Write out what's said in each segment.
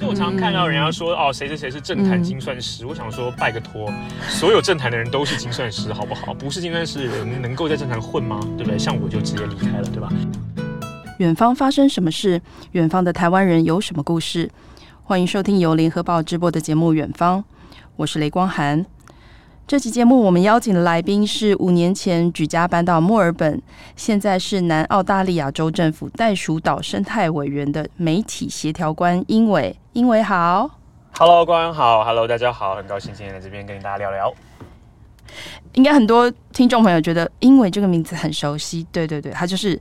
所以我常常看到人家说哦，谁谁谁是政坛精算师，嗯、我想说拜个托，所有政坛的人都是精算师，好不好？不是精算师的人能够在政坛混吗？对不对？像我就直接离开了，对吧？远方发生什么事？远方的台湾人有什么故事？欢迎收听由联合报直播的节目《远方》，我是雷光涵。这期节目我们邀请的来宾是五年前举家搬到墨尔本，现在是南澳大利亚州政府袋鼠岛生态委员的媒体协调官英伟。英伟好，Hello，官好，Hello，大家好，很高兴今天在这边跟大家聊聊。应该很多听众朋友觉得英伟这个名字很熟悉，对对对，他就是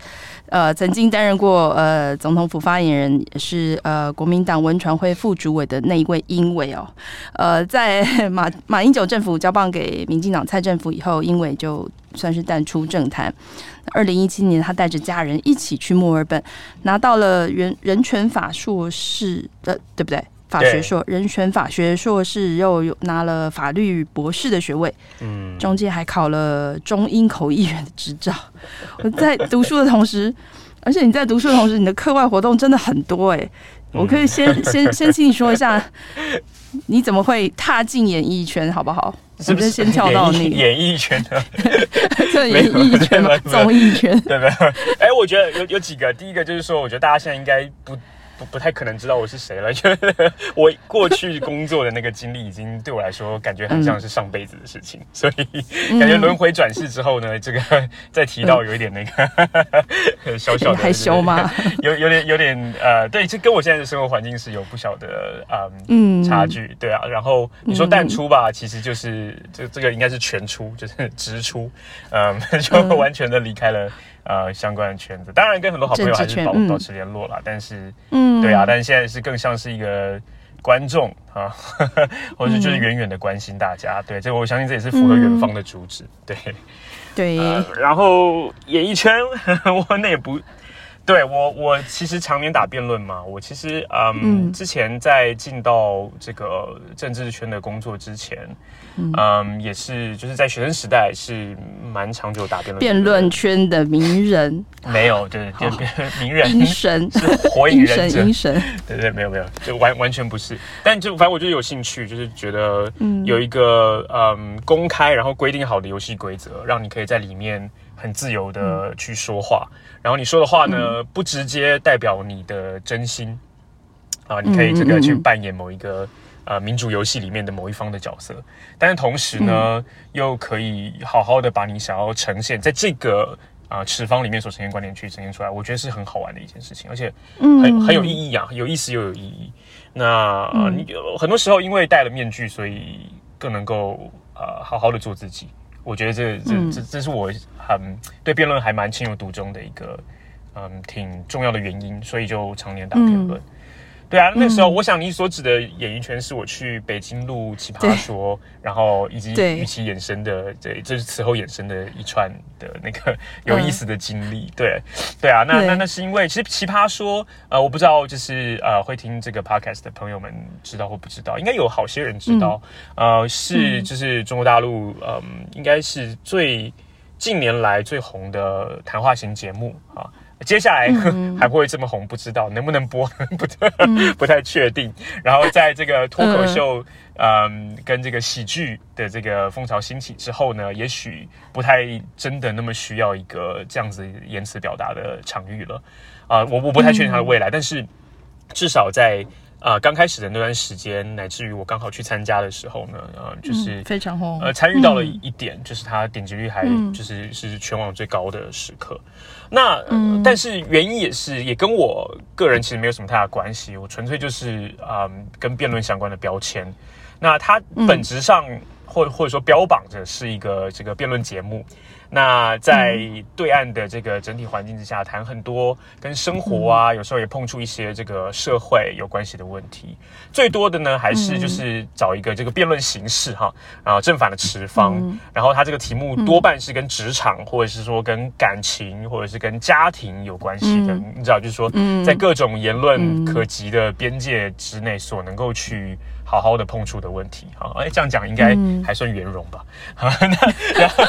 呃曾经担任过呃总统府发言人，也是呃国民党文传会副主委的那一位英伟哦，呃在 马马英九政府交棒给民进党蔡政府以后，英伟就算是淡出政坛。二零一七年，他带着家人一起去墨尔本，拿到了人人权法硕士的，对不对？法学硕，人权法学硕士，又有拿了法律博士的学位，嗯，中间还考了中英口译员的执照。我在读书的同时，而且你在读书的同时，你的课外活动真的很多哎、欸。我可以先先先请你说一下，你怎么会踏进演艺圈，好不好？是不是先跳到那个演艺圈的？这，演艺圈吗，综艺圈，对不对？哎，我觉得有有几个，第一个就是说，我觉得大家现在应该不。不不太可能知道我是谁了，因为 我过去工作的那个经历已经对我来说感觉很像是上辈子的事情，所以感觉轮回转世之后呢，这个 再提到有一点那个 小小的害羞吗？有有点有点呃，对，这跟我现在的生活环境是有不小的嗯差距，对啊。然后你说淡出吧，其实就是这这个应该是全出，就是直出，嗯，就完全的离开了。呃，相关的圈子，当然跟很多好朋友还是保保持联络啦，但是，嗯，对啊，但是现在是更像是一个观众啊，或者就是远远的关心大家，对，这我相信这也是符合远方的主旨，对，对，呃，然后演艺圈，我那也不。对我，我其实常年打辩论嘛。我其实嗯，嗯，之前在进到这个政治圈的工作之前，嗯，嗯，也是就是在学生时代是蛮长久打辩论。辩论圈的名人。没有，对对，名人。阴神。是火影忍者，对对，没有没有，就完完全不是。但就反正我就有兴趣，就是觉得有一个嗯，嗯公开然后规定好的游戏规则，让你可以在里面很自由的去说话。嗯然后你说的话呢，不直接代表你的真心。啊，你可以这个去扮演某一个呃民主游戏里面的某一方的角色，但是同时呢，又可以好好的把你想要呈现在这个啊持方里面所呈现观点去呈现出来，我觉得是很好玩的一件事情，而且很很有意义啊，有意思又有意义。那你很多时候因为戴了面具，所以更能够呃好好的做自己。我觉得这这这这是我很对辩论还蛮情有独钟的一个嗯挺重要的原因，所以就常年打辩论。嗯对啊，那时候我想你所指的演艺圈是我去北京录《奇葩说》，然后以及与其衍生的，对，这是此后衍生的一串的那个有意思的经历。嗯、对，对啊，那那那是因为其实《奇葩说》呃，我不知道就是呃会听这个 podcast 的朋友们知道或不知道，应该有好些人知道，嗯、呃，是就是中国大陆嗯、呃，应该是最近年来最红的谈话型节目啊。接下来 还不会这么红，不知道能不能播，不太 不太确定。然后在这个脱口秀，嗯，跟这个喜剧的这个风潮兴起之后呢，也许不太真的那么需要一个这样子言辞表达的场域了。啊，我我不太确定它的未来，但是至少在。啊，刚开始的那段时间，乃至于我刚好去参加的时候呢，呃，就是非常红，呃，参与到了一点，就是它点击率还就是是全网最高的时刻。那，但是原因也是也跟我个人其实没有什么太大关系，我纯粹就是啊，跟辩论相关的标签。那它本质上或或者说标榜着是一个这个辩论节目。那在对岸的这个整体环境之下，谈很多跟生活啊，有时候也碰触一些这个社会有关系的问题。最多的呢，还是就是找一个这个辩论形式哈，然后正反的持方，然后它这个题目多半是跟职场或者是说跟感情或者是跟家庭有关系的。你知道，就是说在各种言论可及的边界之内，所能够去。好好的碰触的问题，好，哎，这样讲应该还算圆融吧？好，那然后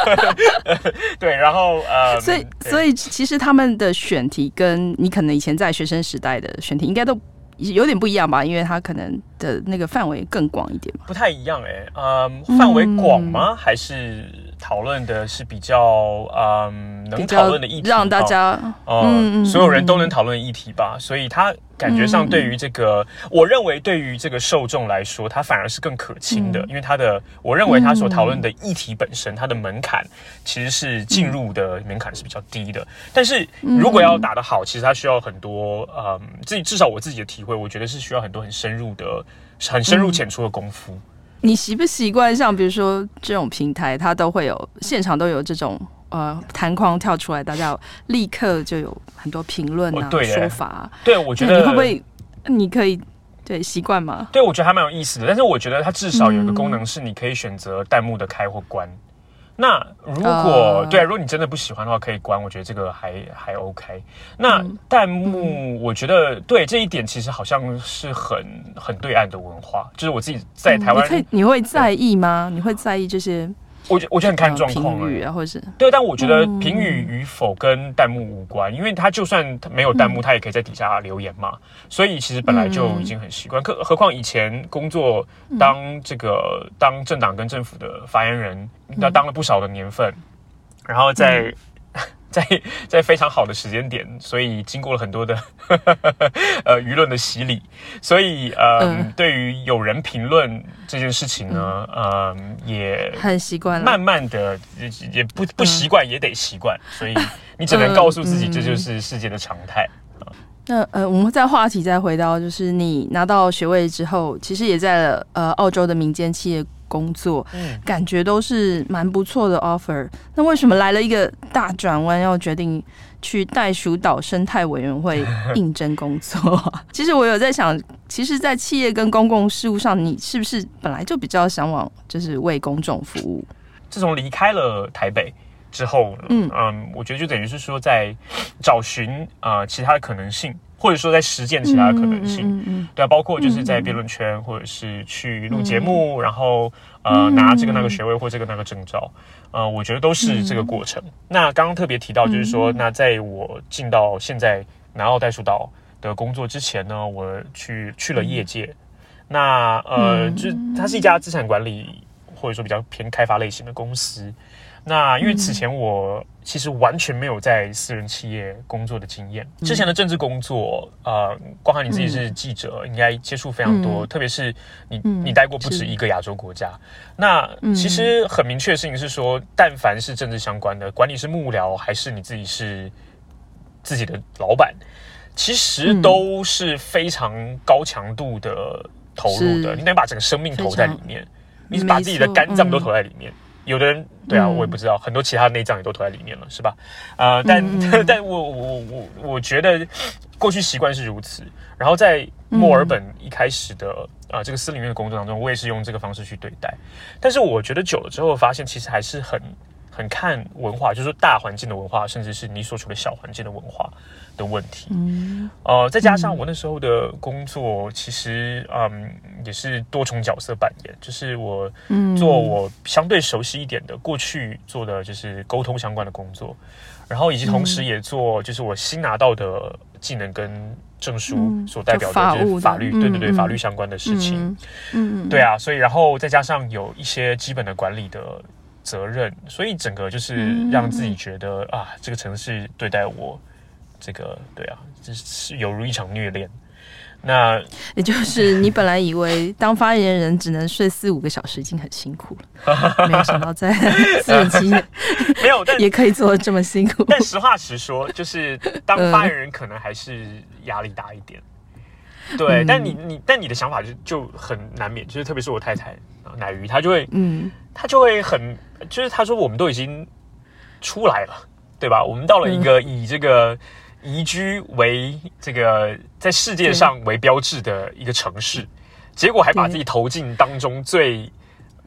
对，然后呃，所以所以其实他们的选题跟你可能以前在学生时代的选题应该都有点不一样吧？因为他可能的那个范围更广一点嘛。不太一样哎、欸，嗯，范围广吗？还是讨论的是比较嗯能讨论的议题，让大家嗯所有人都能讨论议题吧？所以他。感觉上，对于这个，我认为对于这个受众来说，它反而是更可亲的，因为它的，我认为它所讨论的议题本身，它的门槛其实是进入的门槛是比较低的。但是如果要打得好，其实它需要很多，嗯，自己至少我自己的体会，我觉得是需要很多很深入的、很深入浅出的功夫。你习不习惯？像比如说这种平台，它都会有现场都有这种。呃，弹框跳出来，大家立刻就有很多评论啊，对说法啊。对，我觉得你会不会？你可以对习惯吗？对，我觉得还蛮有意思的。但是我觉得它至少有一个功能是，你可以选择弹幕的开或关。那如果、uh, 对啊，如果你真的不喜欢的话，可以关。我觉得这个还还 OK。那弹幕，我觉得、嗯、对这一点其实好像是很很对岸的文化。就是我自己在台湾、嗯，你可以你会在意吗？你会在意这些？我觉我觉得很看状况语啊，或者是对，但我觉得评语与否跟弹幕无关，嗯、因为他就算没有弹幕，他也可以在底下留言嘛。嗯、所以其实本来就已经很习惯，可何况以前工作当这个、嗯、当政党跟政府的发言人，那当了不少的年份，然后在。嗯在在非常好的时间点，所以经过了很多的 呃舆论的洗礼，所以呃，嗯、对于有人评论这件事情呢，嗯、呃，也很习惯，慢慢的也也不不习惯，也得习惯，嗯、所以 你只能告诉自己，这就是世界的常态。那呃，我们在话题再回到，就是你拿到学位之后，其实也在了呃澳洲的民间企业。工作，嗯感觉都是蛮不错的 offer。那为什么来了一个大转弯，要决定去袋鼠岛生态委员会应征工作？其实我有在想，其实，在企业跟公共事务上，你是不是本来就比较向往，就是为公众服务？自从离开了台北之后，嗯嗯，我觉得就等于是说，在找寻啊、呃、其他的可能性。或者说在实践其他的可能性，嗯嗯嗯、对啊，包括就是在辩论圈，嗯、或者是去录节目，嗯、然后呃拿这个那个学位或这个那个证照，呃，我觉得都是这个过程。嗯、那刚刚特别提到，就是说，嗯、那在我进到现在南澳袋鼠岛的工作之前呢，我去去了业界，嗯、那呃，就它是一家资产管理或者说比较偏开发类型的公司。那因为此前我其实完全没有在私人企业工作的经验，之前的政治工作，呃，包含你自己是记者，应该接触非常多，特别是你你待过不止一个亚洲国家。那其实很明确的事情是说，但凡是政治相关的，管你是幕僚还是你自己是自己的老板，其实都是非常高强度的投入的，你得把整个生命投在里面，你是把自己的肝脏都投在里面。有的人对啊，我也不知道，很多其他内脏也都投在里面了，是吧？呃，但、嗯、但我我我我觉得过去习惯是如此。然后在墨尔本一开始的啊、呃、这个司里面的工作当中，我也是用这个方式去对待。但是我觉得久了之后，发现其实还是很很看文化，就是说大环境的文化，甚至是你所处的小环境的文化的问题。嗯，呃，再加上我那时候的工作，其实嗯也是多重角色扮演，就是我做我相对熟悉一点的过去做的就是沟通相关的工作，然后以及同时也做就是我新拿到的技能跟证书所代表的就是法律，对对对，法律相关的事情。嗯，对啊，所以然后再加上有一些基本的管理的责任，所以整个就是让自己觉得啊，这个城市对待我。这个对啊，这是犹如一场虐恋。那也就是你本来以为当发言人只能睡四五个小时已经很辛苦了，没有想到在私人企业没有，但也可以做的这么辛苦。但实话实说，就是当发言人可能还是压力大一点。呃、对，但你你但你的想法就就很难免，就是特别是我太太奶鱼，她就会嗯，她就会很就是她说我们都已经出来了，对吧？我们到了一个以这个。宜居为这个在世界上为标志的一个城市，结果还把自己投进当中最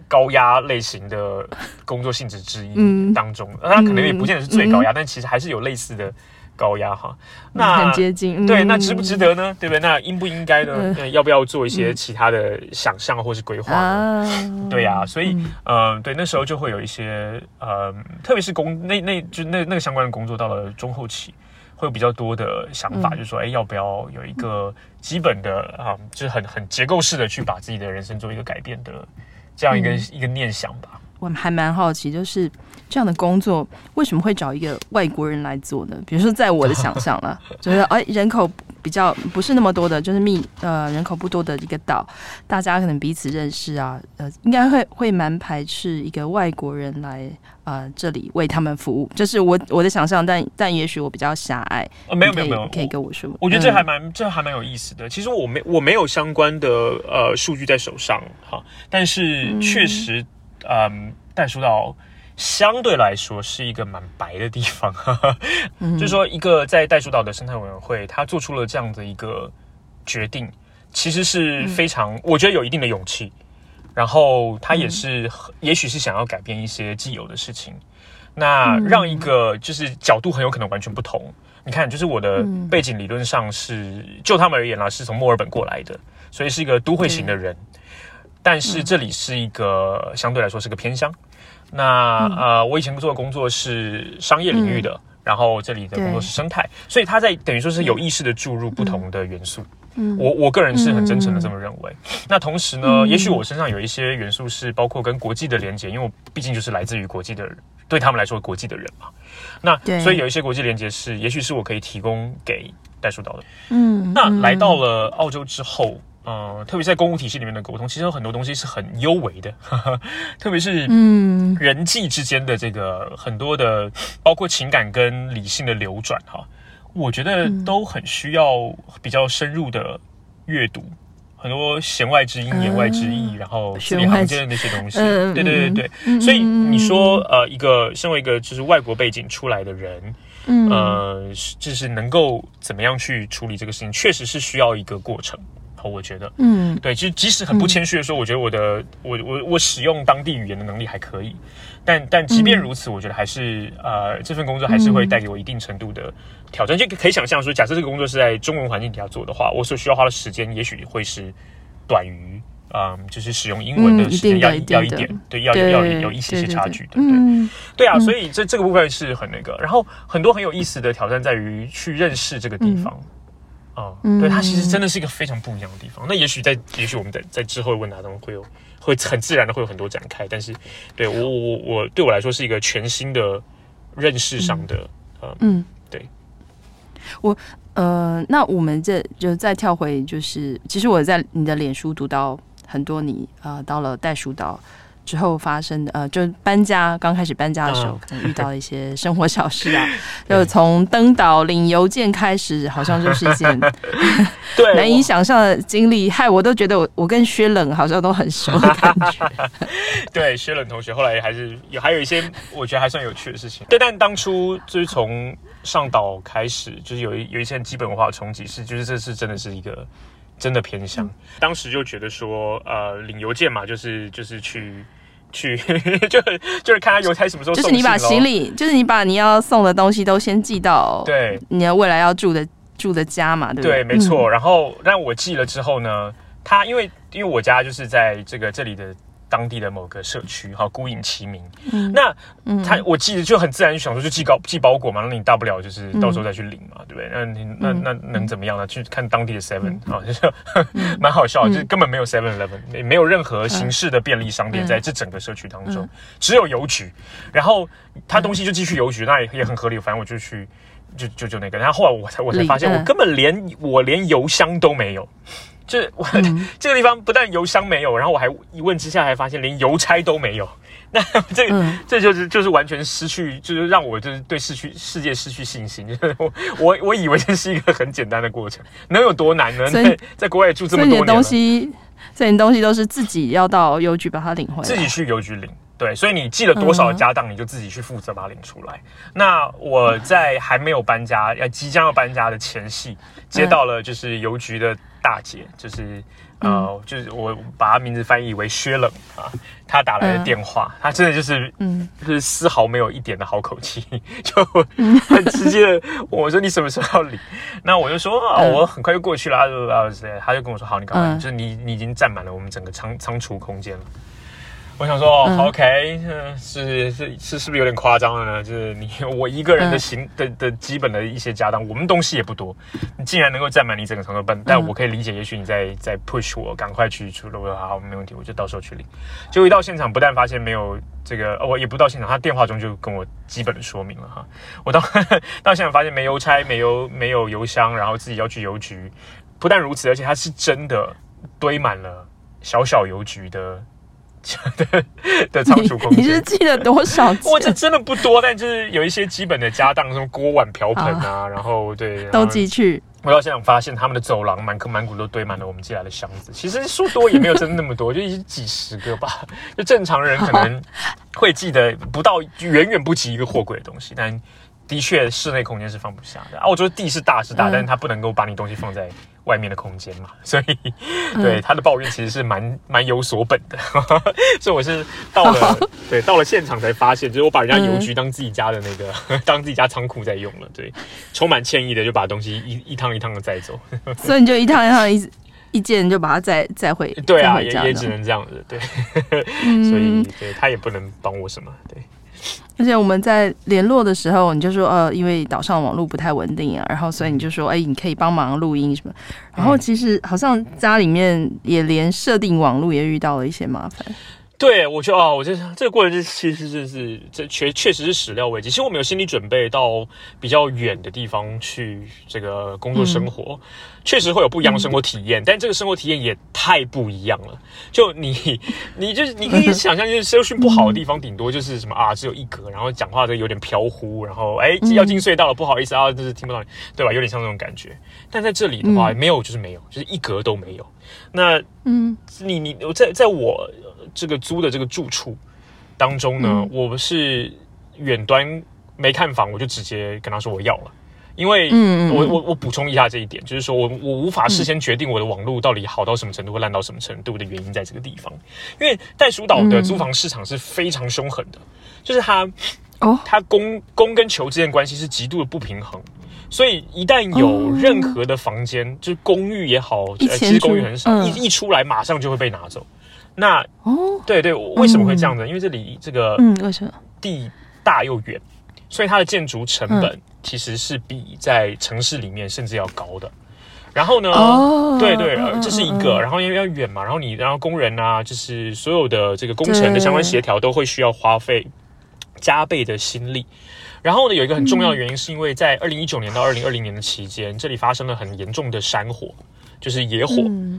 高压类型的工作性质之一当中。那它可能也不见得是最高压，但其实还是有类似的高压哈。那很接近，对，那值不值得呢？对不对？那应不应该呢？要不要做一些其他的想象或是规划呢？对呀，所以嗯，对，那时候就会有一些呃，特别是工那那就那那个相关的工作到了中后期。会有比较多的想法，就是说，哎，要不要有一个基本的啊，就是很很结构式的去把自己的人生做一个改变的这样一个一个念想吧。我还蛮好奇，就是这样的工作为什么会找一个外国人来做呢？比如说，在我的想象了，就是哎，人口比较不是那么多的，就是密呃人口不多的一个岛，大家可能彼此认识啊，呃，应该会会蛮排斥一个外国人来呃这里为他们服务，就是我我的想象，但但也许我比较狭隘。呃，没有没有没有，可以跟我说。我觉得这还蛮、嗯、这还蛮有意思的。其实我没我没有相关的呃数据在手上哈，但是确实。嗯嗯，袋鼠岛相对来说是一个蛮白的地方，哈哈，就是说一个在袋鼠岛的生态委员会，他做出了这样的一个决定，其实是非常，我觉得有一定的勇气。然后他也是，也许是想要改变一些既有的事情，那让一个就是角度很有可能完全不同。你看，就是我的背景理论上是，就他们而言啦，是从墨尔本过来的，所以是一个都会型的人。但是这里是一个相对来说是个偏乡，那呃，我以前做的工作是商业领域的，然后这里的工作是生态，所以他在等于说是有意识的注入不同的元素。嗯，我我个人是很真诚的这么认为。那同时呢，也许我身上有一些元素是包括跟国际的连接，因为我毕竟就是来自于国际的人，对他们来说国际的人嘛。那所以有一些国际连接是，也许是我可以提供给袋鼠岛的。嗯，那来到了澳洲之后。呃，特别在公务体系里面的沟通，其实有很多东西是很幽微的，呵呵，特别是嗯，人际之间的这个很多的，包括情感跟理性的流转哈，我觉得都很需要比较深入的阅读，很多弦外之音、言外之意，然后字里行间的那些东西，对对对对，所以你说呃，一个身为一个就是外国背景出来的人，嗯，呃，就是能够怎么样去处理这个事情，确实是需要一个过程。我觉得，嗯，对，其实即使很不谦虚的说，我觉得我的我我我使用当地语言的能力还可以，但但即便如此，我觉得还是呃这份工作还是会带给我一定程度的挑战。就可以想象说，假设这个工作是在中文环境底下做的话，我所需要花的时间也许会是短于嗯，就是使用英文的时间要要一点，对，要要有一些些差距，对不对？对啊，所以这这个部分是很那个，然后很多很有意思的挑战在于去认识这个地方。哦，对，它其实真的是一个非常不一样的地方。那也许在，也许我们在在之后的问答中会有，会很自然的会有很多展开。但是，对我我我我对我来说是一个全新的认识上的，呃、嗯，对。我呃，那我们这就再跳回，就是其实我在你的脸书读到很多你呃到了袋鼠岛。之后发生的呃，就搬家刚开始搬家的时候，可能遇到一些生活小事啊，就从登岛领邮件开始，好像就是一件 对 难以想象的经历，害我都觉得我我跟薛冷好像都很熟的感觉。对，薛冷同学后来还是有还有一些我觉得还算有趣的事情。对，但当初就是从上岛开始，就是有一有一些基本文化冲击，是就是这是真的是一个。真的偏向，嗯、当时就觉得说，呃，领邮件嘛，就是就是去去，就就是看他邮差什么时候送。就是你把行李，就是你把你要送的东西都先寄到对你要未来要住的住的家嘛，对不对？对，没错。然后让我寄了之后呢，他因为因为我家就是在这个这里的。当地的某个社区，哈，孤影其名。嗯、那他，我记得就很自然就想说，就寄包寄包裹嘛，那你大不了就是到时候再去领嘛，嗯、对不对？那那那能怎么样呢？去看当地的 Seven 啊、嗯，就是 蛮好笑，嗯、就是根本没有 Seven Eleven，没没有任何形式的便利商店在这整个社区当中，嗯、只有邮局。然后他东西就寄去邮局，那也也很合理。反正我就去，就就就那个。然后后来我才我才发现，我根本连我连邮箱都没有。就我、嗯、这个地方不但邮箱没有，然后我还一问之下还发现连邮差都没有。那这、嗯、这就是就是完全失去，就是让我就是对失去世界失去信心。就 是我我我以为这是一个很简单的过程，能有多难呢？以在在国外住这么多年东西这些东西都是自己要到邮局把它领回来，自己去邮局领。对，所以你寄了多少的家当，你就自己去负责把它领出来。嗯、那我在还没有搬家，要即将要搬家的前夕，接到了就是邮局的大姐，就是呃，就是我把她名字翻译为薛冷啊，她打来的电话，她真的就是嗯，就是丝毫没有一点的好口气，就很直接的我说，你什么时候要领？那我就说啊，我很快就过去了，啊，他就跟我说好，你赶快，就是你你已经占满了我们整个仓仓储空间了。我想说，哦，OK，是是是，是不是有点夸张了呢？就是你我一个人的行的的基本的一些家当，我们东西也不多，你竟然能够占满你整个床头本，但我可以理解，也许你在在 push 我赶快去出了，我说好，没问题，我就到时候去领。结果一到现场，不但发现没有这个，我也不到现场，他电话中就跟我基本的说明了哈。我到到现场发现没邮差，没邮没有邮箱，然后自己要去邮局。不但如此，而且它是真的堆满了小小邮局的。的 的仓储空间，你是记得多少？我这真的不多，但就是有一些基本的家当，什么锅碗瓢盆啊，然后对，都寄去。我到现场发现，他们的走廊满坑满谷都堆满了我们寄来的箱子。其实说多也没有真的那么多，就几十个吧。就正常人可能会记得不到，远远不及一个货柜的东西，但。的确，室内空间是放不下的啊！我觉得地是大是大，嗯、但是它不能够把你东西放在外面的空间嘛，所以对、嗯、他的抱怨其实是蛮蛮有所本的。所以我是到了、哦、对到了现场才发现，就是我把人家邮局当自己家的那个、嗯、当自己家仓库在用了，对，充满歉意的就把东西一一趟一趟的载走。所以你就一趟一趟一一件就把它载载回。对啊，也也只能这样子，对。嗯、所以对他也不能帮我什么，对。而且我们在联络的时候，你就说，呃，因为岛上网络不太稳定啊，然后所以你就说，哎，你可以帮忙录音什么。然后其实好像家里面也连设定网络也遇到了一些麻烦。对，我觉得啊，我就想这个过程是其实是是这确确实是始料未及。其实我们有心理准备到比较远的地方去这个工作生活，确实会有不一样的生活体验。但这个生活体验也太不一样了。就你，你就是你可以想象，就是收讯不好的地方，顶多就是什么啊，只有一格，然后讲话都有点飘忽，然后哎要进隧道了，不好意思啊，就是听不到你，对吧？有点像那种感觉。但在这里的话，没有就是没有，就是一格都没有。那嗯，你你我在在我。这个租的这个住处当中呢，嗯、我是远端没看房，我就直接跟他说我要了，因为我我我补充一下这一点，就是说我我无法事先决定我的网络到底好到什么程度或烂到什么程度的原因在这个地方，因为袋鼠岛的租房市场是非常凶狠的，就是它哦，它供供跟求之间关系是极度的不平衡，所以一旦有任何的房间，就是公寓也好，呃，其实公寓很少，一一出来马上就会被拿走。那哦，对对，为什么会这样子？因为这里这个嗯，为什么地大又远，所以它的建筑成本其实是比在城市里面甚至要高的。然后呢，对对，这是一个。然后因为要远嘛，然后你然后工人啊，就是所有的这个工程的相关协调都会需要花费加倍的心力。然后呢，有一个很重要的原因，是因为在二零一九年到二零二零年的期间，这里发生了很严重的山火。就是野火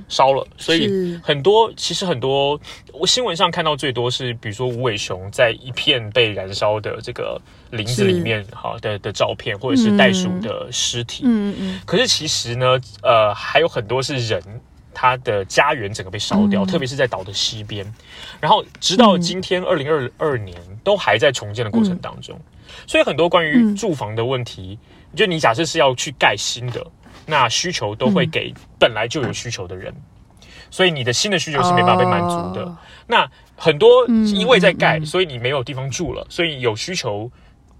烧了，嗯、所以很多其实很多我新闻上看到最多是，比如说无尾熊在一片被燃烧的这个林子里面哈的的照片，或者是袋鼠的尸体。嗯嗯。嗯，可是其实呢，呃，还有很多是人他的家园整个被烧掉，嗯、特别是在岛的西边。然后直到今天二零二二年都还在重建的过程当中，嗯、所以很多关于住房的问题，嗯、就你假设是要去盖新的。那需求都会给本来就有需求的人，嗯、所以你的新的需求是没办法被满足的。哦、那很多因为在盖，所以你没有地方住了，所以有需求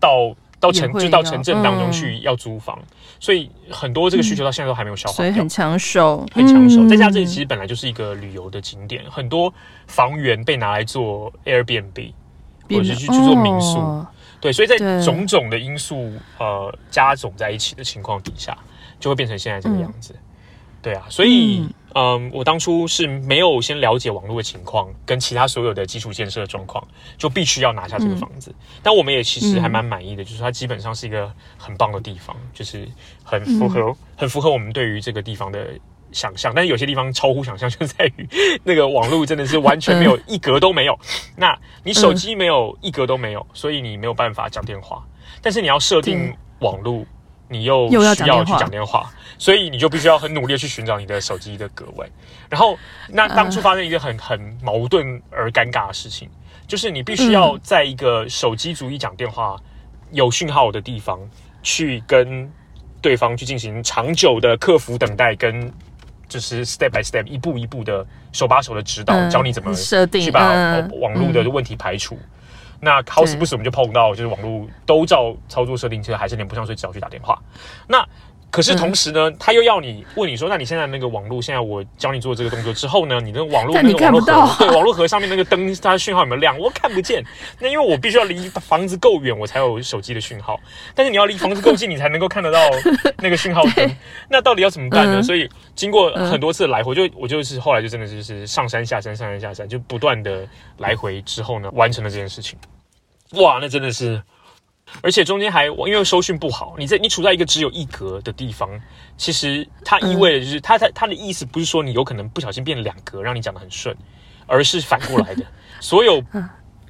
到到城就到城镇当中去要租房，嗯、所以很多这个需求到现在都还没有消化掉，所以很抢手，很抢手。再加上这里其实本来就是一个旅游的景点，很多房源被拿来做 Airbnb 或者是去去做民宿，哦、对，所以在种种的因素呃加总在一起的情况底下。就会变成现在这个样子，嗯、对啊，所以嗯，嗯，我当初是没有先了解网络的情况跟其他所有的基础建设的状况，就必须要拿下这个房子。嗯、但我们也其实还蛮满意的，就是它基本上是一个很棒的地方，就是很符合、嗯、很符合我们对于这个地方的想象。但是有些地方超乎想象，就在于那个网络真的是完全没有一格都没有。那你手机没有一格都没有，所以你没有办法讲电话。但是你要设定网络。你又需要去讲电话，所以你就必须要很努力去寻找你的手机的格位。然后，那当初发生一个很很矛盾而尴尬的事情，就是你必须要在一个手机足以讲电话、有讯号的地方，去跟对方去进行长久的客服等待，跟就是 step by step 一步一步的手把手的指导，教你怎么设定去把网络的问题排除。那好死不死，我们就碰到，就是网络都照操作设定，其实还是连不上，所以只好去打电话。那可是同时呢，他又要你问你说，那你现在那个网络，现在我教你做这个动作之后呢，你的网络那个网络盒，对，网络盒上面那个灯，它的讯号有没有亮？我看不见。那因为我必须要离房子够远，我才有手机的讯号。但是你要离房子够近，你才能够看得到那个讯号灯。那到底要怎么办呢？所以经过很多次来回，就我就是后来就真的就是上山下山，上山下山，就不断的来回之后呢，完成了这件事情。哇，那真的是。而且中间还因为收讯不好，你在你处在一个只有一格的地方，其实它意味着就是它它它的意思不是说你有可能不小心变两格，让你讲的很顺，而是反过来的，所有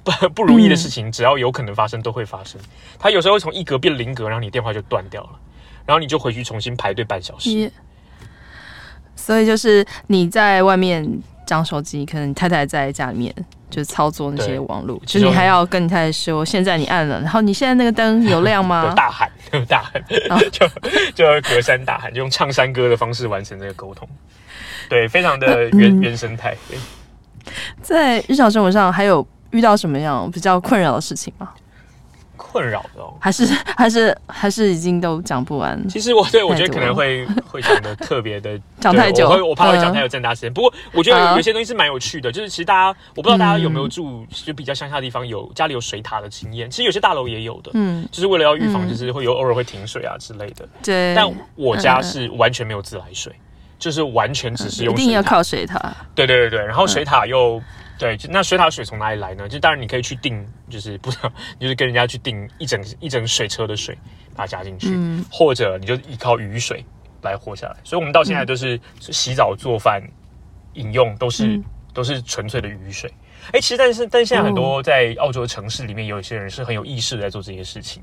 不不如意的事情，只要有可能发生，都会发生。它有时候会从一格变零格，然后你电话就断掉了，然后你就回去重新排队半小时。所以就是你在外面讲手机，可能太太在家里面。就是操作那些网络，就是你还要跟你太太说，现在你按了，然后你现在那个灯有亮吗？大喊，大喊，哦、就就隔山大喊，就用唱山歌的方式完成这个沟通。对，非常的原、嗯、原生态。对，在日常生活上，还有遇到什么样比较困扰的事情吗？困扰的哦，还是还是还是已经都讲不完。其实我对我觉得可能会会讲的特别的 讲太久，我会我怕会讲太有占大时间。不过我觉得有有些东西是蛮有趣的，就是其实大家我不知道大家有没有住就比较乡下的地方，有家里有水塔的经验。其实有些大楼也有的，嗯，就是为了要预防，就是会有偶尔会停水啊之类的。对，但我家是完全没有自来水，就是完全只是用一定要靠水塔。对对对对，然后水塔又。对，就那水塔水从哪里来呢？就当然你可以去订，就是不知道，就是跟人家去订一整一整水车的水，把它加进去，嗯、或者你就依靠雨水来活下来。所以，我们到现在都是洗澡、做饭、饮用都是、嗯、都是纯粹的雨水。哎，其实但是但现在很多在澳洲的城市里面，有一些人是很有意识的在做这些事情，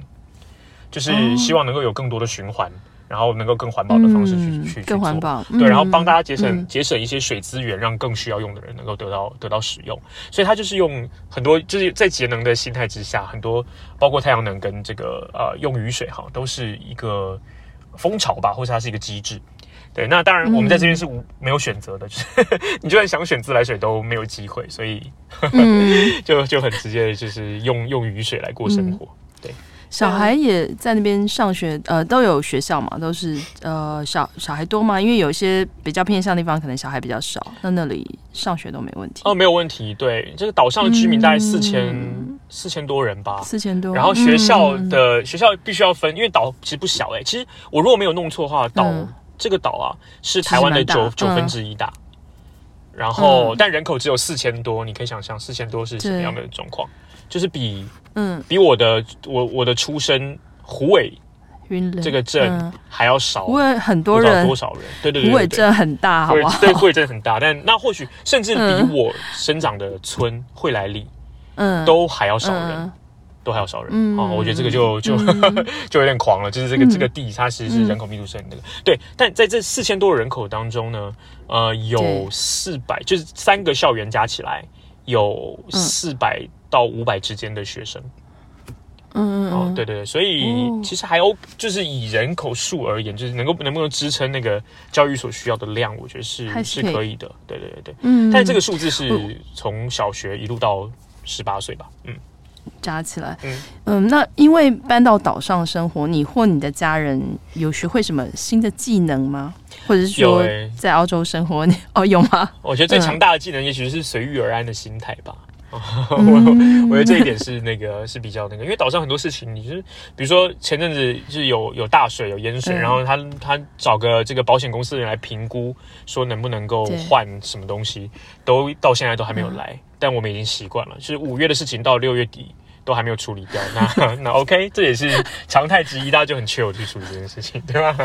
就是希望能够有更多的循环。然后能够更环保的方式去、嗯、去更环保，对，然后帮大家节省节、嗯、省一些水资源，让更需要用的人能够得到得到使用。所以它就是用很多就是在节能的心态之下，很多包括太阳能跟这个呃用雨水哈，都是一个风潮吧，或者它是一个机制。对，那当然我们在这边是无没有选择的，就是你就算想选自来水都没有机会，所以 就就很直接的就是用用雨水来过生活，对。小孩也在那边上学，呃，都有学校嘛，都是呃小小孩多嘛，因为有一些比较偏向的地方，可能小孩比较少，那那里上学都没问题。哦，没有问题。对，这个岛上的居民大概四千四千多人吧，四千多。然后学校的、嗯、学校必须要分，因为岛其实不小哎、欸。其实我如果没有弄错的话，岛、嗯、这个岛啊是台湾的九九分之一大。然后、嗯、但人口只有四千多，你可以想象四千多是什么样的状况。就是比嗯。比我的我我的出生虎尾这个镇还要少，很多人。多少人？对对对，虎尾镇很大，好不好？对，虎尾镇很大，但那或许甚至比我生长的村惠来里嗯。都还要少人，都还要少人。啊！我觉得这个就就 就有点狂了，就是这个这个地它其实是人口密度是很那个。对，但在这四千多人口当中呢，呃，有四百就是三个校园加起来有四百。到五百之间的学生，嗯哦，对对对，所以其实还有就是以人口数而言，就是能够能不能支撑那个教育所需要的量，我觉得是是可以。的，对对对对，嗯，但这个数字是从小学一路到十八岁吧，嗯，加起来，嗯。嗯，那因为搬到岛上生活，你或你的家人有学会什么新的技能吗？或者是说在澳洲生活，你哦有吗？我觉得最强大的技能，也许是随遇而安的心态吧。我 我觉得这一点是那个是比较那个，因为岛上很多事情，你就是比如说前阵子是有有大水有淹水，然后他他找个这个保险公司的人来评估，说能不能够换什么东西，都到现在都还没有来，但我们已经习惯了，就是五月的事情到六月底。都还没有处理掉，那 那 OK，这也是常态之一，大家就很 chill 去处理这件事情，对吧？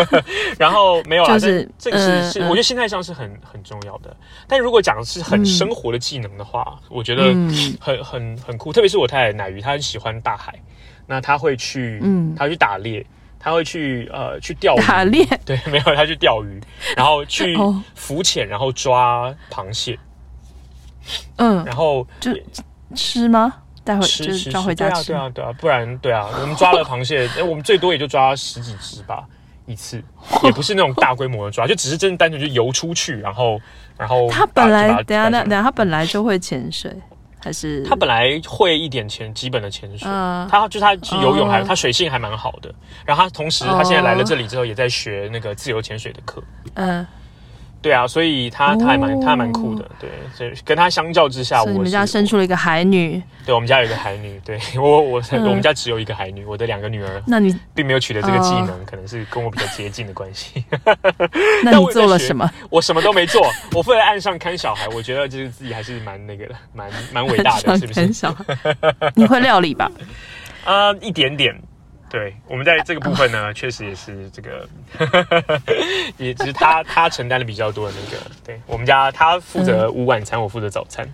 然后没有啊，就是这个是是，我觉得心态上是很很重要的。但如果讲的是很生活的技能的话，我觉得很很很酷。特别是我太太奶鱼，她很喜欢大海，那她会去，嗯，她会去打猎，她会去呃去钓鱼，打猎，对，没有，她去钓鱼，然后去浮潜，然后抓螃蟹，嗯，然后就吃吗？待会吃吃抓回家吃，对啊对啊对啊，不然对啊，我们抓了螃蟹，哎，我们最多也就抓十几只吧，一次，也不是那种大规模的抓，就只是真的单纯就游出去，然后然后他本来等下那等下他本来就会潜水，还是？他本来会一点潜基本的潜水，嗯、他就是他是游泳还、哦、他水性还蛮好的，然后他同时他现在来了这里之后也在学那个自由潜水的课，嗯。对啊，所以他他还蛮、哦、他还蛮酷的，对，所以跟他相较之下，我们家生出了一个海女，对，我们家有一个海女，对 我我、嗯、我们家只有一个海女，我的两个女儿，那你并没有取得这个技能，哦、可能是跟我比较接近的关系。那你做了什么？我什么都没做，我负责岸上看小孩，我觉得就是自己还是蛮那个的，蛮蛮伟大的，是不是？小孩你会料理吧？啊、呃，一点点。对，我们在这个部分呢，确实也是这个，也只是他他承担的比较多的那个。对，我们家他负责午晚餐，我负责早餐。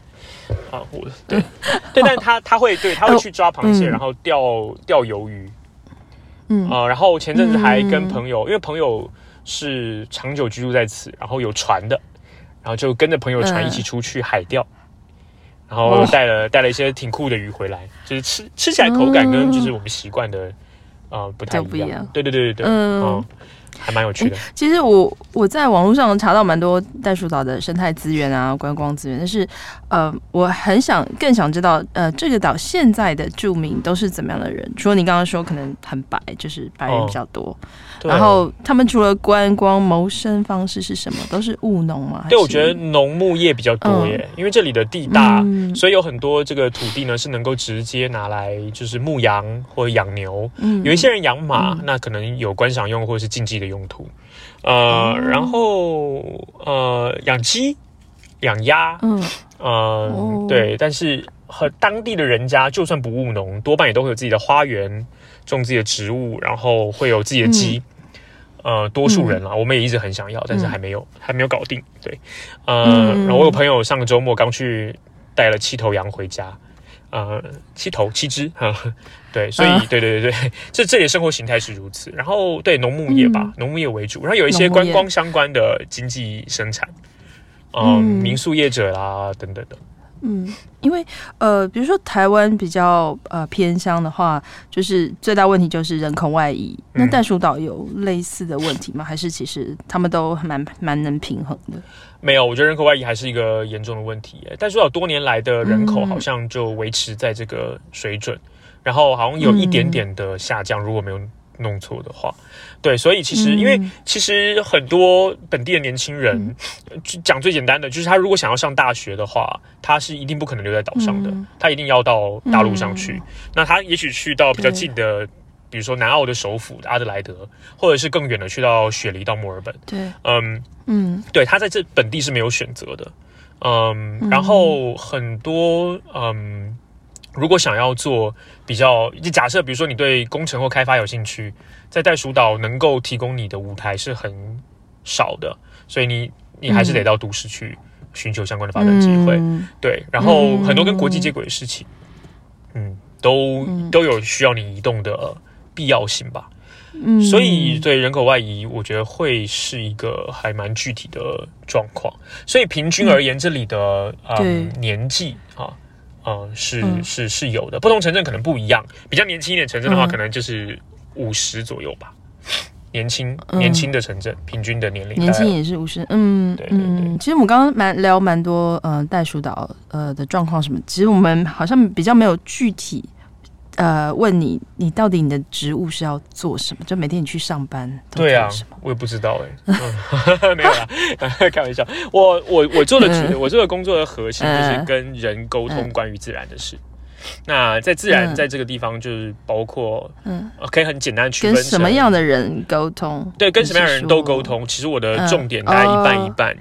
啊，我对 对，但他他会对他会去抓螃蟹，然后钓钓鱿鱼。嗯啊，然后前阵子还跟朋友，因为朋友是长久居住在此，然后有船的，然后就跟着朋友船一起出去海钓，然后带了带了一些挺酷的鱼回来，就是吃吃起来口感跟就是我们习惯的。啊，不太一样。对对对对对，嗯，哦、还蛮有趣的。其实我我在网络上查到蛮多袋鼠岛的生态资源啊，观光资源，但是呃，我很想更想知道，呃，这个岛现在的住民都是怎么样的人？除了你刚刚说可能很白，就是白人比较多。哦然后他们除了观光，谋生方式是什么？都是务农吗？对，我觉得农牧业比较多耶，嗯、因为这里的地大，嗯、所以有很多这个土地呢是能够直接拿来就是牧羊或者养牛。嗯，有一些人养马，嗯、那可能有观赏用或者是竞技的用途。呃，嗯、然后呃养鸡、养鸭，嗯，呃，哦、对，但是和当地的人家就算不务农，多半也都会有自己的花园。种自己的植物，然后会有自己的鸡，嗯、呃，多数人啦，嗯、我们也一直很想要，但是还没有，嗯、还没有搞定。对，呃，嗯、然后我有朋友上个周末刚去带了七头羊回家，呃，七头七只，哈，对，所以、啊、对对对对，这这里生活形态是如此。然后对农牧业吧，农、嗯、牧业为主，然后有一些观光相关的经济生产，呃、嗯，民宿业者啦等等的。嗯，因为呃，比如说台湾比较呃偏乡的话，就是最大问题就是人口外移。那袋鼠岛有类似的问题吗？还是其实他们都蛮蛮能平衡的？没有，我觉得人口外移还是一个严重的问题。袋鼠岛多年来的人口好像就维持在这个水准，嗯、然后好像有一点点的下降，如果没有。弄错的话，对，所以其实，因为其实很多本地的年轻人，讲最简单的，就是他如果想要上大学的话，他是一定不可能留在岛上的，他一定要到大陆上去。那他也许去到比较近的，比如说南澳的首府阿德莱德，或者是更远的去到雪梨到墨尔本。对，嗯嗯，对，他在这本地是没有选择的。嗯，然后很多嗯。如果想要做比较，就假设比如说你对工程或开发有兴趣，在袋鼠岛能够提供你的舞台是很少的，所以你你还是得到都市去寻求相关的发展机会。嗯、对，然后很多跟国际接轨的事情，嗯，嗯，都都有需要你移动的必要性吧。嗯，所以对人口外移，我觉得会是一个还蛮具体的状况。所以平均而言，这里的嗯年纪啊。嗯，是是是有的，不同城镇可能不一样。比较年轻一点城镇的话，可能就是五十左右吧。年轻年轻的城镇，平均的年龄，年轻也是五十。嗯，对对对。其实我们刚刚蛮聊蛮多，呃，袋鼠岛呃的状况什么。其实我们好像比较没有具体。呃，问你，你到底你的职务是要做什么？就每天你去上班，对啊，我也不知道哎、欸，嗯、没有啦，开玩笑。我我我做的职，嗯、我做的工作的核心就是跟人沟通关于自然的事。那在自然，在这个地方就是包括，嗯，可以很简单区分跟什么样的人沟通？对，跟什么样的人都沟通。其实我的重点大概一半一半，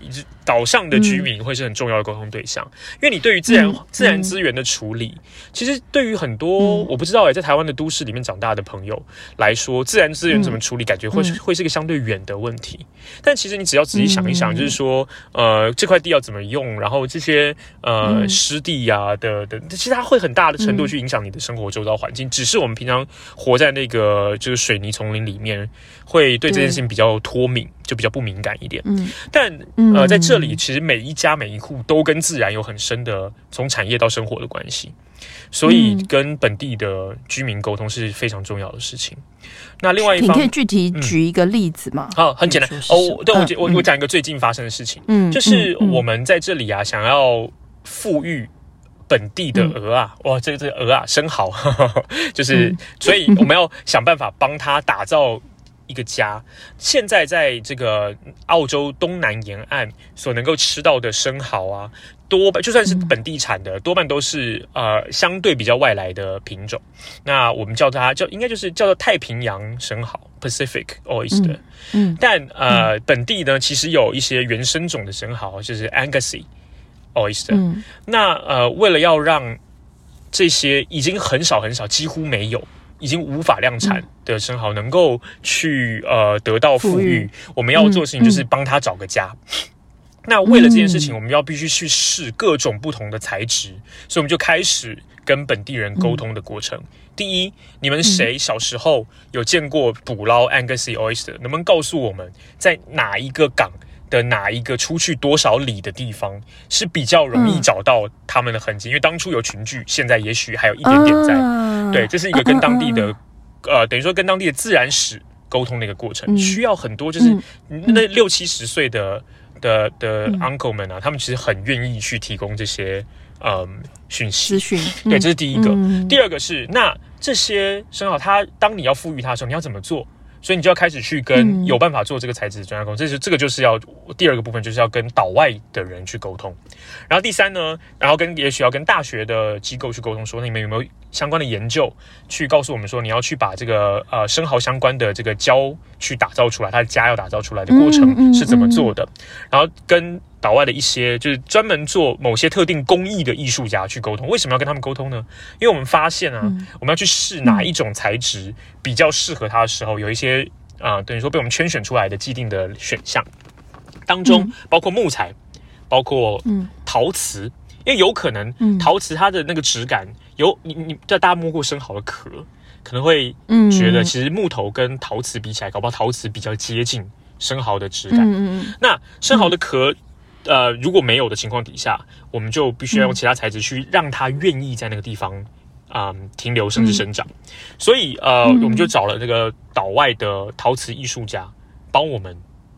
岛上的居民会是很重要的沟通对象，因为你对于自然自然资源的处理，其实对于很多我不知道哎，在台湾的都市里面长大的朋友来说，自然资源怎么处理，感觉会是会是一个相对远的问题。但其实你只要仔细想一想，就是说，呃，这块地要怎么用，然后这些呃湿地呀的的，其实它会很大的程度去影响你的生活周遭环境。只是我们平常活在那个就是水泥丛林里面，会对这件事情比较脱敏。就比较不敏感一点，嗯，但呃，在这里其实每一家每一户都跟自然有很深的从产业到生活的关系，所以跟本地的居民沟通是非常重要的事情。那另外一方，你可以具体举一个例子吗？好，很简单。哦。对，我我我讲一个最近发生的事情，嗯，就是我们在这里啊，想要富裕。本地的鹅啊，哇，这个这个鹅啊，生蚝，就是，所以我们要想办法帮他打造一个家。现在在这个澳洲东南沿岸所能够吃到的生蚝啊，多半就算是本地产的，多半都是呃相对比较外来的品种。那我们叫它叫应该就是叫做太平洋生蚝 （Pacific Oyster）。嗯，但呃本地呢，其实有一些原生种的生蚝，就是 Angus。oyster，、嗯、那呃，为了要让这些已经很少很少，几乎没有，已经无法量产的生蚝能够去呃得到富裕，我们要做的事情就是帮他找个家。嗯、那为了这件事情，我们要必须去试各种不同的材质，所以我们就开始跟本地人沟通的过程。嗯、第一，你们谁小时候有见过捕捞 Angus oyster？能不能告诉我们在哪一个港？的哪一个出去多少里的地方是比较容易找到他们的痕迹？嗯、因为当初有群聚，现在也许还有一点点在。啊、对，这是一个跟当地的，啊、呃，等于说跟当地的自然史沟通的一个过程，嗯、需要很多就是那六七十岁的的的 uncle 们啊，他们其实很愿意去提供这些嗯讯息资讯。对，这是第一个。嗯、第二个是，那这些生蚝，他当你要赋予它的时候，你要怎么做？所以你就要开始去跟有办法做这个材质的专家沟通，这是这个就是要第二个部分，就是要跟岛外的人去沟通。然后第三呢，然后跟也许要跟大学的机构去沟通，说你们有没有相关的研究，去告诉我们说你要去把这个呃生蚝相关的这个胶去打造出来，它的家要打造出来的过程是怎么做的？然后跟岛外的一些就是专门做某些特定工艺的艺术家去沟通，为什么要跟他们沟通呢？因为我们发现啊，嗯、我们要去试哪一种材质比较适合它的时候，有一些啊、呃，等于说被我们圈选出来的既定的选项当中，包括木材，包括嗯陶瓷，因为有可能陶瓷它的那个质感有你你在大家摸过生蚝的壳，可能会觉得其实木头跟陶瓷比起来，搞不好陶瓷比较接近生蚝的质感。嗯、那生蚝的壳。呃，如果没有的情况底下，我们就必须要用其他材质去让它愿意在那个地方啊、呃、停留甚至生长。嗯、所以呃，嗯、我们就找了那个岛外的陶瓷艺术家帮我们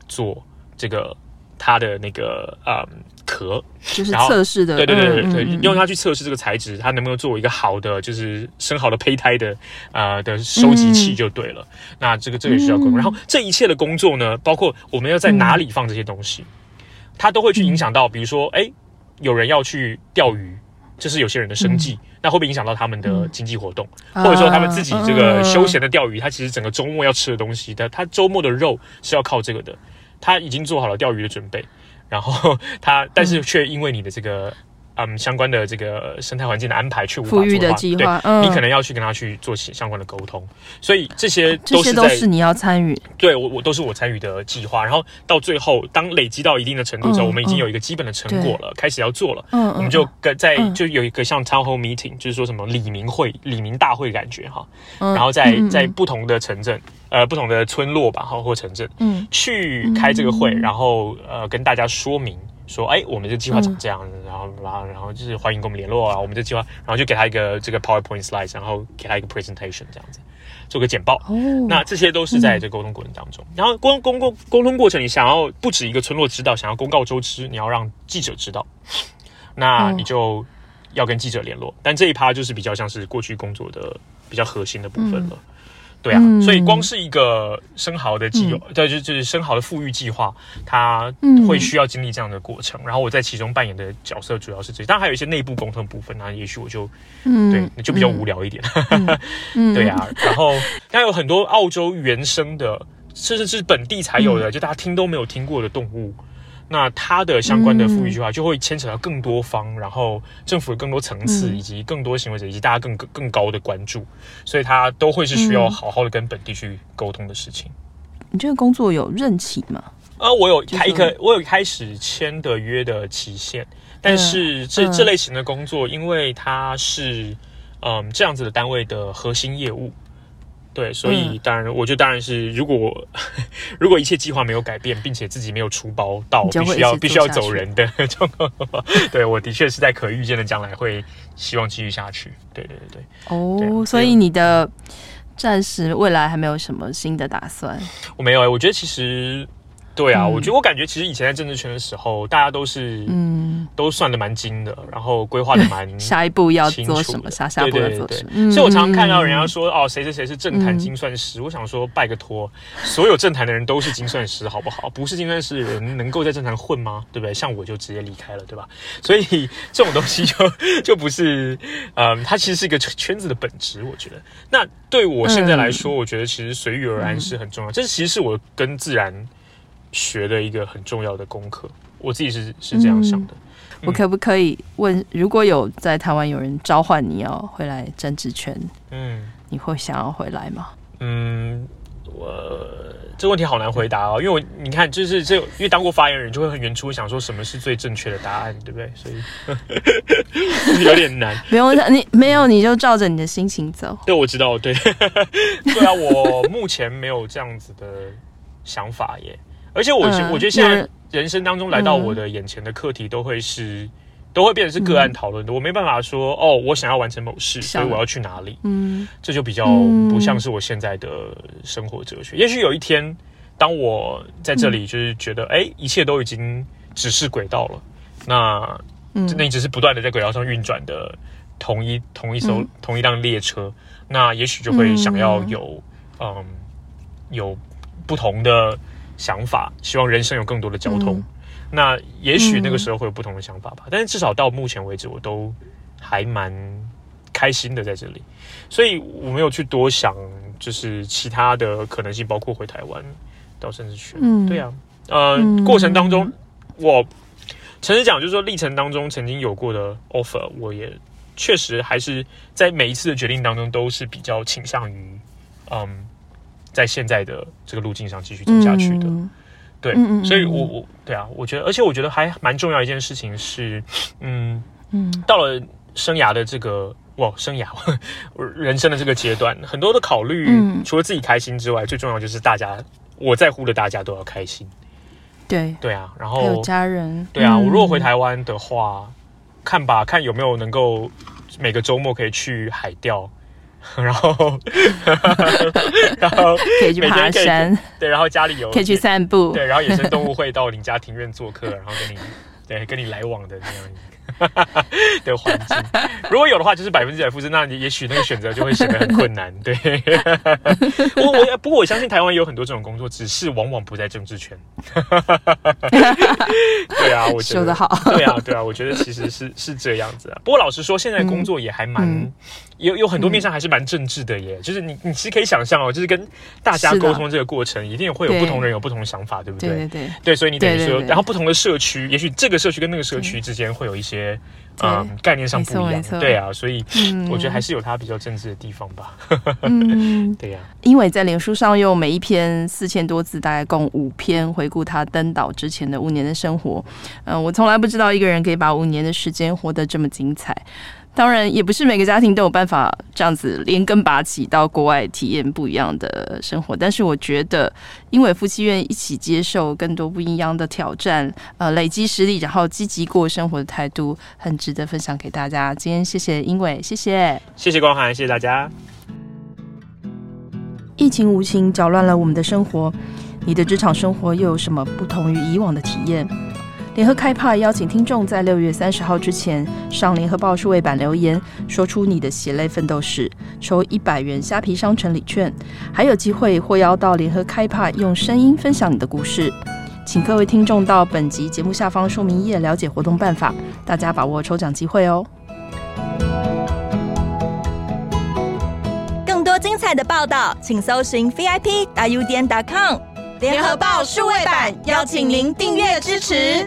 做这个它的那个呃壳，就是测试的。对对对对对，嗯、用它去测试这个材质，它能不能作为一个好的就是生好的胚胎的啊、呃、的收集器就对了。嗯、那这个这个也需要沟通。嗯、然后这一切的工作呢，包括我们要在哪里放这些东西。嗯它都会去影响到，比如说，哎，有人要去钓鱼，这是有些人的生计，那会不会影响到他们的经济活动？或者说他们自己这个休闲的钓鱼，他其实整个周末要吃的东西，他他周末的肉是要靠这个的，他已经做好了钓鱼的准备，然后他但是却因为你的这个。嗯，相关的这个生态环境的安排，去无法做的话，的计划，对，你可能要去跟他去做相关的沟通，所以这些都是都是你要参与。对我，我都是我参与的计划。然后到最后，当累积到一定的程度之后，我们已经有一个基本的成果了，开始要做了。嗯，我们就跟在就有一个像 town hall meeting，就是说什么李明会、李明大会感觉哈。然后在在不同的城镇，呃，不同的村落吧，哈，或城镇，嗯，去开这个会，然后呃，跟大家说明。说，哎，我们这计划长这样，然后，然后，然后就是欢迎跟我们联络啊。我们这计划，然后就给他一个这个 PowerPoint slide，然后给他一个 presentation，这样子做个简报。哦，那这些都是在这沟通过程当中。然后沟沟沟沟通过程，你想要不止一个村落知道，想要公告周知，你要让记者知道，那你就要跟记者联络。但这一趴就是比较像是过去工作的比较核心的部分了。对啊，所以光是一个生蚝的计划，对，就就是生蚝的富裕计划，它会需要经历这样的过程。然后我在其中扮演的角色主要是这些，当然还有一些内部沟通部分，那也许我就，对，就比较无聊一点。对啊，然后它有很多澳洲原生的，甚至是本地才有的，就大家听都没有听过的动物。那它的相关的富裕计划就会牵扯到更多方，嗯、然后政府的更多层次，以及更多行为者，以及大家更更高的关注，所以它都会是需要好好的跟本地去沟通的事情。你这个工作有任期吗？啊，我有开一个，我有开始签的约的期限，但是这、嗯、这类型的工作，因为它是嗯这样子的单位的核心业务。对，所以当然，我觉得当然是，如果如果一切计划没有改变，并且自己没有出包到必须要必须要走人的 状况的话，对，我的确是在可预见的将来会希望继续下去。对对对对。哦，所以你的暂时未来还没有什么新的打算？我没有哎、欸，我觉得其实对啊，嗯、我觉得我感觉其实以前在政治圈的时候，大家都是嗯，都算的蛮精的，然后规划的蛮 下一步要做什么，下下一步要做什么。嗯、所以我常常看到人家说哦，谁谁谁是政坛精算师，嗯、我想说拜个托，所有政坛的人都是精算师，好不好？不是精算师的人能够在政坛混吗？对不对？像我就直接离开了，对吧？所以这种东西就 就不是，嗯，它其实是一个圈子的本质，我觉得。那对我现在来说，嗯、我觉得其实随遇而安是很重要。这其实是我跟自然。学的一个很重要的功课，我自己是是这样想的。嗯、我可不可以问，如果有在台湾有人召唤你要回来政治圈，嗯，你会想要回来吗？嗯，我这个问题好难回答哦，因为我你看，就是这，因为当过发言人，就会很原初想说什么是最正确的答案，对不对？所以 有点难。不用你没有，你就照着你的心情走。对，我知道，对，对啊，我目前没有这样子的想法耶。而且我觉，我觉得现在人生当中来到我的眼前的课题，都会是，嗯、都会变成是个案讨论的。嗯、我没办法说，哦，我想要完成某事，所以我要去哪里？嗯，这就比较不像是我现在的生活哲学。嗯、也许有一天，当我在这里，就是觉得，哎、嗯，一切都已经只是轨道了，那，嗯，那你只是不断的在轨道上运转的同一同一艘、嗯、同一辆列车，那也许就会想要有，嗯，嗯，有不同的。想法，希望人生有更多的交通。嗯、那也许那个时候会有不同的想法吧。嗯、但是至少到目前为止，我都还蛮开心的在这里，所以我没有去多想，就是其他的可能性，包括回台湾到甚至去。嗯，对啊，呃，嗯、过程当中，我诚实讲，就是说历程当中曾经有过的 offer，我也确实还是在每一次的决定当中都是比较倾向于，嗯。在现在的这个路径上继续走下去的，嗯、对，嗯嗯、所以我我对啊，我觉得，而且我觉得还蛮重要一件事情是，嗯嗯，到了生涯的这个哇，生涯 人生的这个阶段，很多的考虑，嗯、除了自己开心之外，最重要就是大家我在乎的大家都要开心，对。对啊，然后有家人，对啊，我如果回台湾的话，嗯、看吧，看有没有能够每个周末可以去海钓。然后，然后可以去爬山，对，然后家里有可以去散步，对，然后野生动物 会到你家庭院做客，然后跟你，对，跟你来往的那样。的环境，如果有的话，就是百分之百复制，那你也许那个选择就会显得很困难。对，我我不过我相信台湾有很多这种工作，只是往往不在政治圈。对啊，我觉得说得好。对啊，对啊，我觉得其实是是这样子啊。不过老实说，现在工作也还蛮、嗯、有有很多面向还是蛮政治的耶。嗯、就是你你其实可以想象哦，就是跟大家沟通这个过程，一定会有不同人有不同的想法，对不对？对对对。对，所以你等于说，对对对，然后不同的社区，也许这个社区跟那个社区之间会有一些。嗯，概念上不一样，对啊，所以我觉得还是有它比较政治的地方吧。嗯，对呀。因为在脸书上用每一篇四千多字，大概共五篇回顾他登岛之前的五年的生活。嗯，我从来不知道一个人可以把五年的时间活得这么精彩。当然，也不是每个家庭都有办法这样子连根拔起到国外体验不一样的生活。但是，我觉得，因为夫妻愿意一起接受更多不一样的挑战，呃，累积实力，然后积极过生活的态度，很值得分享给大家。今天谢谢英伟，谢谢，谢谢光涵，谢谢大家。疫情无情搅乱了我们的生活，你的职场生活又有什么不同于以往的体验？联合开帕邀请听众在六月三十号之前上联合报数位版留言，说出你的血泪奋斗史，抽一百元虾皮商城礼券，还有机会获邀到联合开帕用声音分享你的故事。请各位听众到本集节目下方说明页了解活动办法，大家把握抽奖机会哦。更多精彩的报道，请搜寻 VIP 大 U 点 com 联合报数位版，邀请您订阅支持。